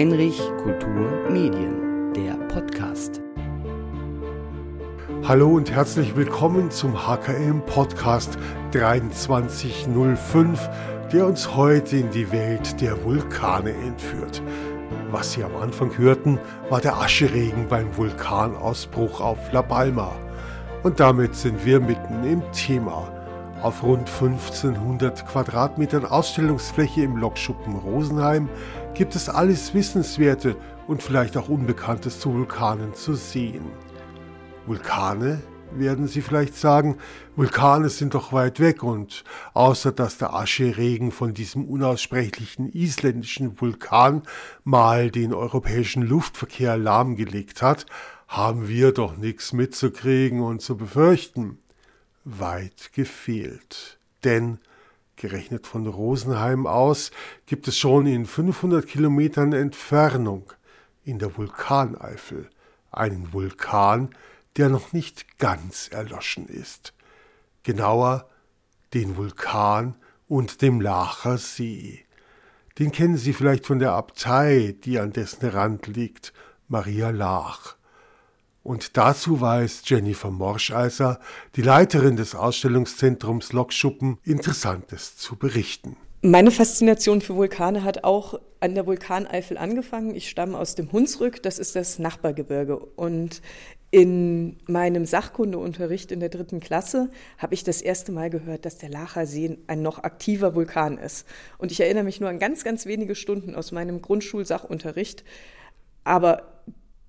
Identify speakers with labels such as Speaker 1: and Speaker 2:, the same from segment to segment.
Speaker 1: Heinrich Kultur Medien, der Podcast.
Speaker 2: Hallo und herzlich willkommen zum HKM Podcast 2305, der uns heute in die Welt der Vulkane entführt. Was Sie am Anfang hörten, war der Ascheregen beim Vulkanausbruch auf La Palma. Und damit sind wir mitten im Thema. Auf rund 1500 Quadratmetern Ausstellungsfläche im Lokschuppen Rosenheim gibt es alles Wissenswerte und vielleicht auch Unbekanntes zu Vulkanen zu sehen. Vulkane, werden Sie vielleicht sagen, Vulkane sind doch weit weg und außer dass der Ascheregen von diesem unaussprechlichen isländischen Vulkan mal den europäischen Luftverkehr lahmgelegt hat, haben wir doch nichts mitzukriegen und zu befürchten weit gefehlt. Denn, gerechnet von Rosenheim aus, gibt es schon in 500 Kilometern Entfernung in der Vulkaneifel einen Vulkan, der noch nicht ganz erloschen ist. Genauer den Vulkan und dem Lacher See. Den kennen Sie vielleicht von der Abtei, die an dessen Rand liegt, Maria Lach. Und dazu weiß Jennifer Morscheiser, die Leiterin des Ausstellungszentrums Lokschuppen, Interessantes zu berichten.
Speaker 3: Meine Faszination für Vulkane hat auch an der Vulkaneifel angefangen. Ich stamme aus dem Hunsrück, das ist das Nachbargebirge. Und in meinem Sachkundeunterricht in der dritten Klasse habe ich das erste Mal gehört, dass der Lacher See ein noch aktiver Vulkan ist. Und ich erinnere mich nur an ganz, ganz wenige Stunden aus meinem Grundschulsachunterricht. Aber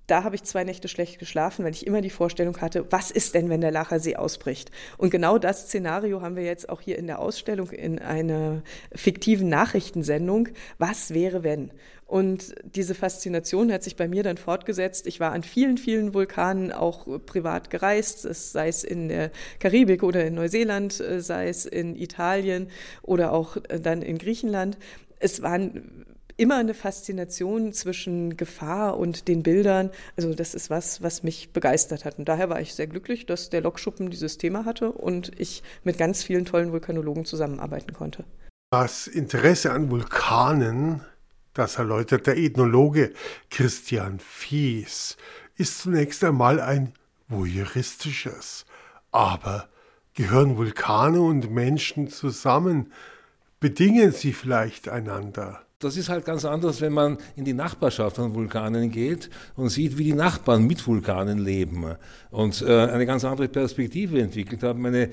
Speaker 3: da habe ich zwei Nächte schlecht geschlafen, weil ich immer die Vorstellung hatte, was ist denn, wenn der Lacher See ausbricht? Und genau das Szenario haben wir jetzt auch hier in der Ausstellung in einer fiktiven Nachrichtensendung. Was wäre, wenn? Und diese Faszination hat sich bei mir dann fortgesetzt. Ich war an vielen, vielen Vulkanen auch privat gereist, sei es in der Karibik oder in Neuseeland, äh, sei es in Italien oder auch äh, dann in Griechenland. Es waren immer eine Faszination zwischen Gefahr und den Bildern. Also das ist was, was mich begeistert hat. Und daher war ich sehr glücklich, dass der Lokschuppen dieses Thema hatte und ich mit ganz vielen tollen Vulkanologen zusammenarbeiten konnte.
Speaker 2: Das Interesse an Vulkanen, das erläutert der Ethnologe Christian Fies, ist zunächst einmal ein voyeuristisches. Aber gehören Vulkane und Menschen zusammen? Bedingen sie vielleicht einander?
Speaker 4: Das ist halt ganz anders, wenn man in die Nachbarschaft von Vulkanen geht und sieht, wie die Nachbarn mit Vulkanen leben und äh, eine ganz andere Perspektive entwickelt haben, eine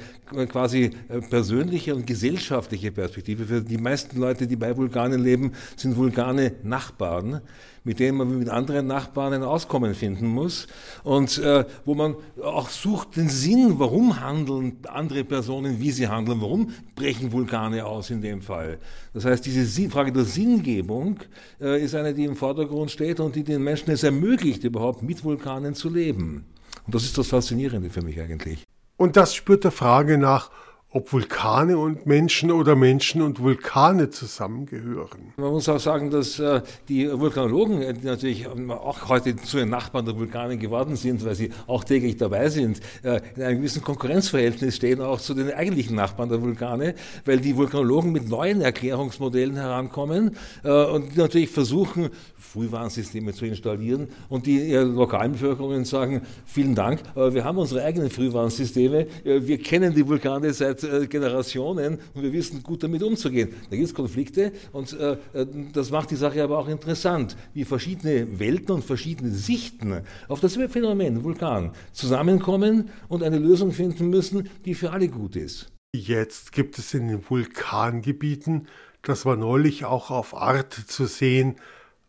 Speaker 4: quasi äh, persönliche und gesellschaftliche Perspektive. Für die meisten Leute, die bei Vulkanen leben, sind Vulkane Nachbarn mit denen man mit anderen Nachbarn ein Auskommen finden muss und äh, wo man auch sucht den Sinn, warum handeln andere Personen, wie sie handeln, warum brechen Vulkane aus in dem Fall. Das heißt, diese Frage der Sinngebung äh, ist eine, die im Vordergrund steht und die den Menschen es ermöglicht, überhaupt mit Vulkanen zu leben. Und das ist das Faszinierende für mich eigentlich.
Speaker 2: Und das spürt der Frage nach, ob Vulkane und Menschen oder Menschen und Vulkane zusammengehören.
Speaker 4: Man muss auch sagen, dass äh, die Vulkanologen äh, die natürlich auch heute zu den Nachbarn der Vulkane geworden sind, weil sie auch täglich dabei sind, äh, in einem gewissen Konkurrenzverhältnis stehen auch zu den eigentlichen Nachbarn der Vulkane, weil die Vulkanologen mit neuen Erklärungsmodellen herankommen und natürlich versuchen, Frühwarnsysteme zu installieren und die lokalen Bevölkerungen sagen, vielen Dank, aber wir haben unsere eigenen Frühwarnsysteme, wir kennen die Vulkane seit seit äh, Generationen und wir wissen gut damit umzugehen. Da gibt es Konflikte und äh, äh, das macht die Sache aber auch interessant, wie verschiedene Welten und verschiedene Sichten auf das Phänomen Vulkan zusammenkommen und eine Lösung finden müssen, die für alle gut ist.
Speaker 2: Jetzt gibt es in den Vulkangebieten, das war neulich auch auf Art zu sehen,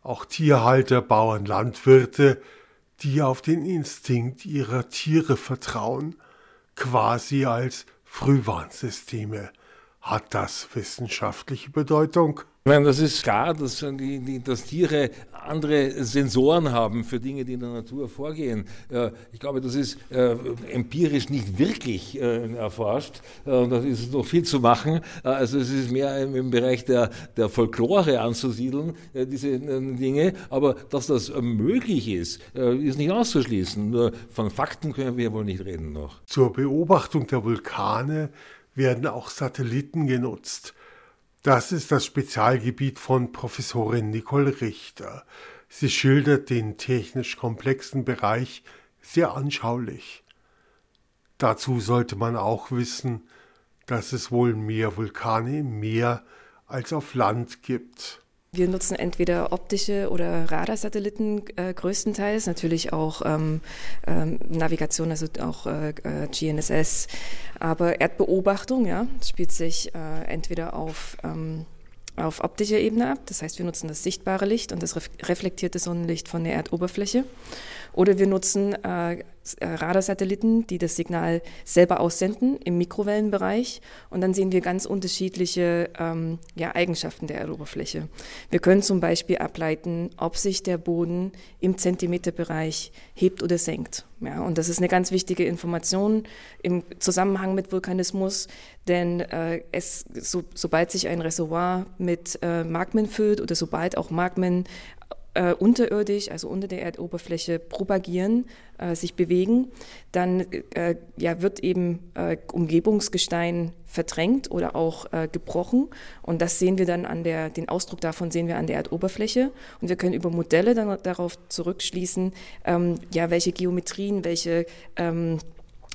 Speaker 2: auch Tierhalter, Bauern, Landwirte, die auf den Instinkt ihrer Tiere vertrauen, quasi als Frühwarnsysteme. Hat das wissenschaftliche Bedeutung?
Speaker 4: Ich meine, das ist klar, dass, die, die, dass, Tiere andere Sensoren haben für Dinge, die in der Natur vorgehen. Ich glaube, das ist äh, empirisch nicht wirklich äh, erforscht. Äh, da ist noch viel zu machen. Also es ist mehr im Bereich der, der Folklore anzusiedeln, diese Dinge. Aber dass das möglich ist, ist nicht auszuschließen. Nur von Fakten können wir wohl nicht reden noch.
Speaker 2: Zur Beobachtung der Vulkane werden auch Satelliten genutzt. Das ist das Spezialgebiet von Professorin Nicole Richter. Sie schildert den technisch komplexen Bereich sehr anschaulich. Dazu sollte man auch wissen, dass es wohl mehr Vulkane im Meer als auf Land gibt.
Speaker 5: Wir nutzen entweder optische oder Radarsatelliten äh, größtenteils, natürlich auch ähm, ähm, Navigation, also auch äh, äh GNSS, aber Erdbeobachtung, ja, spielt sich äh, entweder auf ähm, auf optischer Ebene ab. Das heißt, wir nutzen das sichtbare Licht und das reflektierte Sonnenlicht von der Erdoberfläche. Oder wir nutzen äh, äh, Radarsatelliten, die das Signal selber aussenden im Mikrowellenbereich. Und dann sehen wir ganz unterschiedliche ähm, ja, Eigenschaften der Erdoberfläche. Wir können zum Beispiel ableiten, ob sich der Boden im Zentimeterbereich hebt oder senkt. Ja, und das ist eine ganz wichtige Information im Zusammenhang mit Vulkanismus, denn äh, es, so, sobald sich ein Reservoir mit äh, Magmen füllt oder sobald auch Magmen äh, unterirdisch, also unter der Erdoberfläche propagieren, äh, sich bewegen, dann äh, ja, wird eben äh, Umgebungsgestein verdrängt oder auch äh, gebrochen. Und das sehen wir dann an der, den Ausdruck davon sehen wir an der Erdoberfläche. Und wir können über Modelle dann darauf zurückschließen, ähm, ja, welche Geometrien, welche ähm,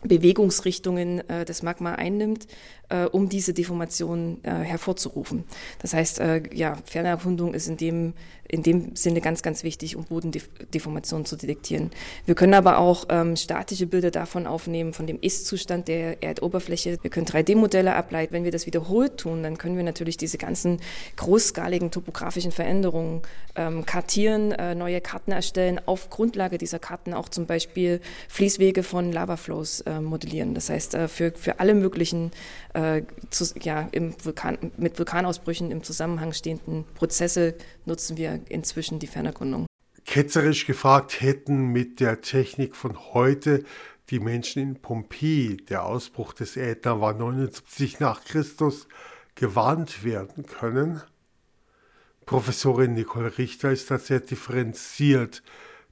Speaker 5: Bewegungsrichtungen äh, das Magma einnimmt, äh, um diese Deformation äh, hervorzurufen. Das heißt, äh, ja, Fernerkundung ist in dem in dem Sinne ganz, ganz wichtig, um Bodendeformationen zu detektieren. Wir können aber auch ähm, statische Bilder davon aufnehmen, von dem Ist-Zustand der Erdoberfläche. Wir können 3D-Modelle ableiten. Wenn wir das wiederholt tun, dann können wir natürlich diese ganzen großskaligen topografischen Veränderungen ähm, kartieren, äh, neue Karten erstellen, auf Grundlage dieser Karten auch zum Beispiel Fließwege von Lavaflows äh, modellieren. Das heißt, äh, für, für alle möglichen äh, zu, ja, im Vulkan, mit Vulkanausbrüchen im Zusammenhang stehenden Prozesse nutzen wir inzwischen die Fernerkundung.
Speaker 2: Ketzerisch gefragt hätten mit der Technik von heute die Menschen in Pompeji, der Ausbruch des Ätna war 79 nach Christus, gewarnt werden können? Professorin Nicole Richter ist da sehr differenziert,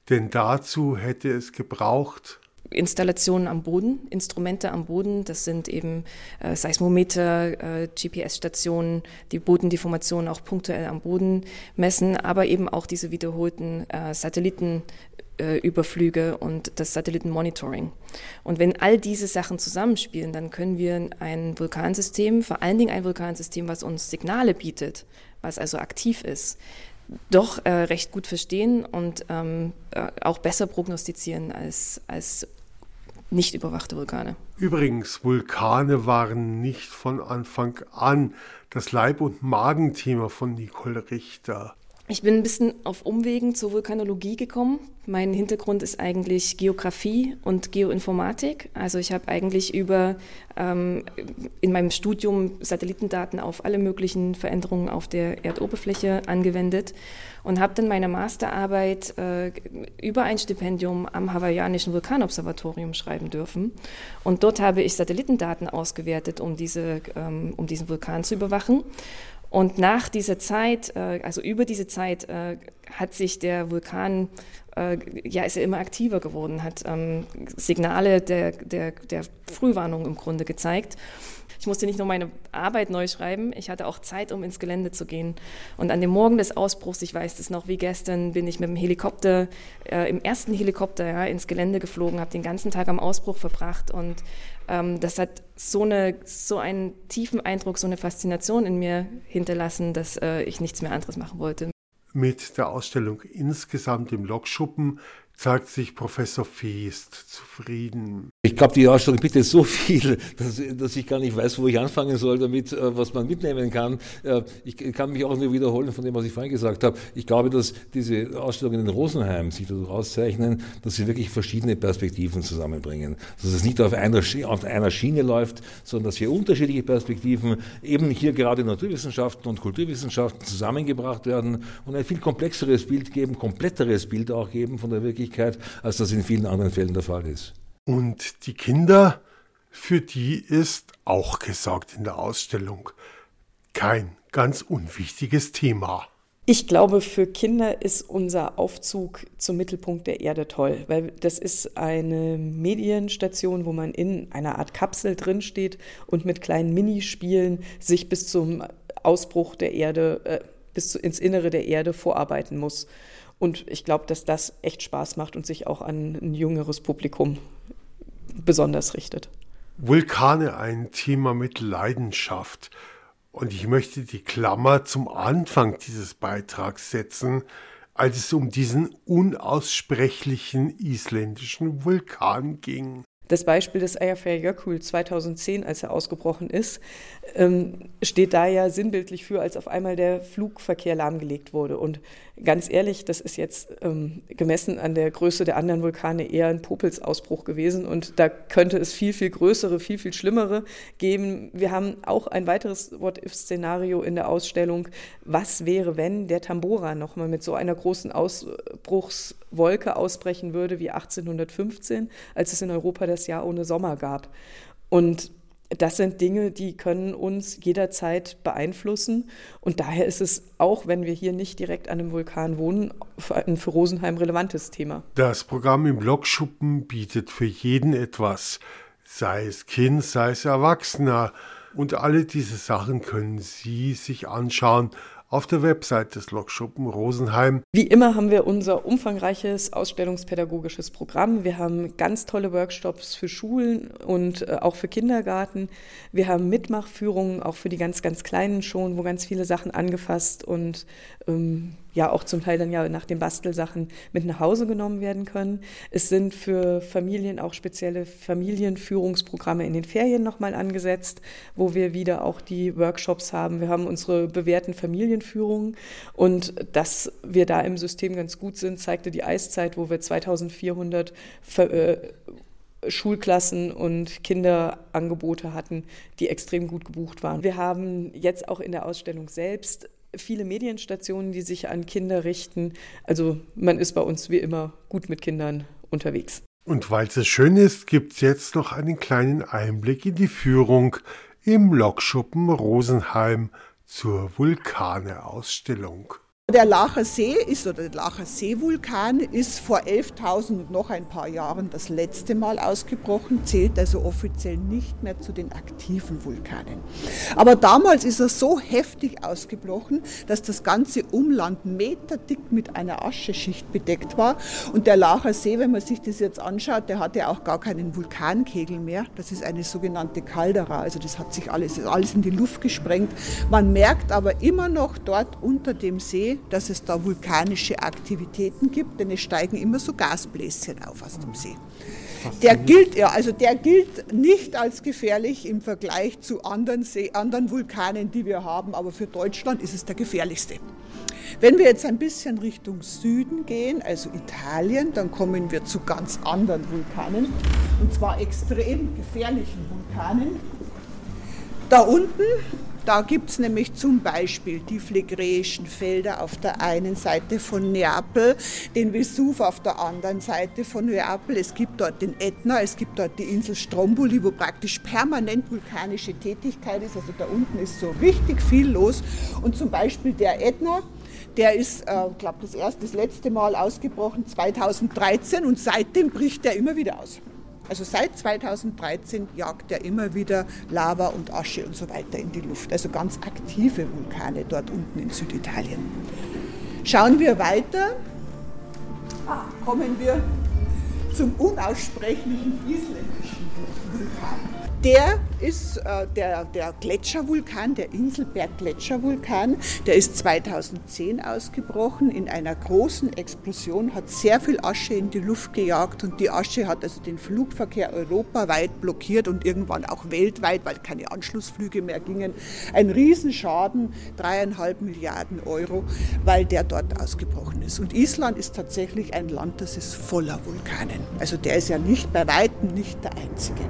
Speaker 2: denn dazu hätte es gebraucht
Speaker 5: Installationen am Boden, Instrumente am Boden. Das sind eben äh, Seismometer, äh, GPS-Stationen, die Bodendeformationen auch punktuell am Boden messen, aber eben auch diese wiederholten äh, Satellitenüberflüge äh, und das Satellitenmonitoring. Und wenn all diese Sachen zusammenspielen, dann können wir ein Vulkansystem, vor allen Dingen ein Vulkansystem, was uns Signale bietet, was also aktiv ist, doch äh, recht gut verstehen und ähm, äh, auch besser prognostizieren als, als nicht überwachte Vulkane.
Speaker 2: Übrigens, Vulkane waren nicht von Anfang an das Leib- und Magenthema von Nicole Richter.
Speaker 5: Ich bin ein bisschen auf Umwegen zur Vulkanologie gekommen. Mein Hintergrund ist eigentlich Geografie und Geoinformatik. Also ich habe eigentlich über ähm, in meinem Studium Satellitendaten auf alle möglichen Veränderungen auf der Erdoberfläche angewendet und habe dann meine Masterarbeit äh, über ein Stipendium am hawaiianischen Vulkanobservatorium schreiben dürfen. Und dort habe ich Satellitendaten ausgewertet, um, diese, ähm, um diesen Vulkan zu überwachen. Und nach dieser Zeit, äh, also über diese Zeit, äh, hat sich der Vulkan, äh, ja, ist er immer aktiver geworden, hat ähm, Signale der, der, der Frühwarnung im Grunde gezeigt. Ich musste nicht nur meine Arbeit neu schreiben, ich hatte auch Zeit, um ins Gelände zu gehen. Und an dem Morgen des Ausbruchs, ich weiß es noch wie gestern, bin ich mit dem Helikopter, äh, im ersten Helikopter ja, ins Gelände geflogen, habe den ganzen Tag am Ausbruch verbracht und ähm, das hat so, eine, so einen tiefen Eindruck, so eine Faszination in mir hinterlassen, dass äh, ich nichts mehr anderes machen wollte.
Speaker 2: Mit der Ausstellung insgesamt im Lokschuppen zeigt sich Professor Feest zufrieden.
Speaker 4: Ich glaube, die Ausstellung bietet so viel, dass, dass, ich gar nicht weiß, wo ich anfangen soll damit, äh, was man mitnehmen kann. Äh, ich kann mich auch nur wiederholen von dem, was ich vorhin gesagt habe. Ich glaube, dass diese Ausstellungen in Rosenheim sich dadurch auszeichnen, dass sie wirklich verschiedene Perspektiven zusammenbringen. Dass es nicht auf einer, auf einer Schiene läuft, sondern dass hier unterschiedliche Perspektiven, eben hier gerade Naturwissenschaften und Kulturwissenschaften zusammengebracht werden und ein viel komplexeres Bild geben, kompletteres Bild auch geben von der Wirklichkeit, als das in vielen anderen Fällen der Fall ist.
Speaker 2: Und die Kinder, für die ist auch gesagt in der Ausstellung kein ganz unwichtiges Thema.
Speaker 3: Ich glaube, für Kinder ist unser Aufzug zum Mittelpunkt der Erde toll, weil das ist eine Medienstation, wo man in einer Art Kapsel drinsteht und mit kleinen Minispielen sich bis zum Ausbruch der Erde, äh, bis ins Innere der Erde vorarbeiten muss. Und ich glaube, dass das echt Spaß macht und sich auch an ein jüngeres Publikum besonders richtet.
Speaker 2: Vulkane ein Thema mit Leidenschaft. Und ich möchte die Klammer zum Anfang dieses Beitrags setzen, als es um diesen unaussprechlichen isländischen Vulkan ging.
Speaker 3: Das Beispiel des Eyjafjallajökull 2010, als er ausgebrochen ist, ähm, steht da ja sinnbildlich für, als auf einmal der Flugverkehr lahmgelegt wurde. Und ganz ehrlich, das ist jetzt ähm, gemessen an der Größe der anderen Vulkane eher ein Popelsausbruch gewesen. Und da könnte es viel, viel größere, viel, viel schlimmere geben. Wir haben auch ein weiteres What-If-Szenario in der Ausstellung. Was wäre, wenn der Tambora nochmal mit so einer großen Ausbruchswolke ausbrechen würde wie 1815, als es in Europa das Jahr ohne Sommer gab? Und das sind Dinge, die können uns jederzeit beeinflussen. Und daher ist es, auch wenn wir hier nicht direkt an einem Vulkan wohnen, ein für Rosenheim relevantes Thema.
Speaker 2: Das Programm im Lokschuppen bietet für jeden etwas, sei es Kind, sei es Erwachsener. Und alle diese Sachen können Sie sich anschauen auf der Website des Lokschuppen Rosenheim.
Speaker 3: Wie immer haben wir unser umfangreiches ausstellungspädagogisches Programm. Wir haben ganz tolle Workshops für Schulen und äh, auch für Kindergarten. Wir haben Mitmachführungen auch für die ganz, ganz Kleinen schon, wo ganz viele Sachen angefasst und ähm, ja auch zum Teil dann ja nach den Bastelsachen mit nach Hause genommen werden können. Es sind für Familien auch spezielle Familienführungsprogramme in den Ferien nochmal angesetzt, wo wir wieder auch die Workshops haben. Wir haben unsere bewährten Familienführungen und dass wir da im System ganz gut sind, zeigte die Eiszeit, wo wir 2400 äh, Schulklassen und Kinderangebote hatten, die extrem gut gebucht waren. Wir haben jetzt auch in der Ausstellung selbst viele Medienstationen, die sich an Kinder richten. Also man ist bei uns wie immer gut mit Kindern unterwegs.
Speaker 2: Und weil es schön ist, gibt es jetzt noch einen kleinen Einblick in die Führung im Lokschuppen Rosenheim zur Vulkane-Ausstellung.
Speaker 6: Der Lacher See ist, oder der Lacher Seevulkan ist vor 11.000 und noch ein paar Jahren das letzte Mal ausgebrochen, zählt also offiziell nicht mehr zu den aktiven Vulkanen. Aber damals ist er so heftig ausgebrochen, dass das ganze Umland meterdick mit einer Ascheschicht bedeckt war. Und der Lacher See, wenn man sich das jetzt anschaut, der hatte auch gar keinen Vulkankegel mehr. Das ist eine sogenannte Caldera, also das hat sich alles, alles in die Luft gesprengt. Man merkt aber immer noch dort unter dem See, dass es da vulkanische Aktivitäten gibt, denn es steigen immer so Gasbläschen auf aus dem See. Der gilt, ja, also der gilt nicht als gefährlich im Vergleich zu anderen, See, anderen Vulkanen, die wir haben, aber für Deutschland ist es der gefährlichste. Wenn wir jetzt ein bisschen Richtung Süden gehen, also Italien, dann kommen wir zu ganz anderen Vulkanen, und zwar extrem gefährlichen Vulkanen. Da unten da gibt es nämlich zum Beispiel die phlegräischen Felder auf der einen Seite von Neapel, den Vesuv auf der anderen Seite von Neapel. Es gibt dort den Ätna, es gibt dort die Insel Stromboli, wo praktisch permanent vulkanische Tätigkeit ist. Also da unten ist so richtig viel los. Und zum Beispiel der Ätna, der ist, äh, glaube das erste, das letzte Mal ausgebrochen 2013 und seitdem bricht er immer wieder aus. Also seit 2013 jagt er immer wieder Lava und Asche und so weiter in die Luft. Also ganz aktive Vulkane dort unten in Süditalien. Schauen wir weiter. Ah, kommen wir zum unaussprechlichen isländischen Vulkan. Der ist äh, der, der Gletschervulkan, der Inselberg-Gletschervulkan. Der ist 2010 ausgebrochen in einer großen Explosion, hat sehr viel Asche in die Luft gejagt und die Asche hat also den Flugverkehr europaweit blockiert und irgendwann auch weltweit, weil keine Anschlussflüge mehr gingen. Ein Riesenschaden, dreieinhalb Milliarden Euro, weil der dort ausgebrochen ist. Und Island ist tatsächlich ein Land, das ist voller Vulkanen. Also der ist ja nicht bei weitem nicht der einzige.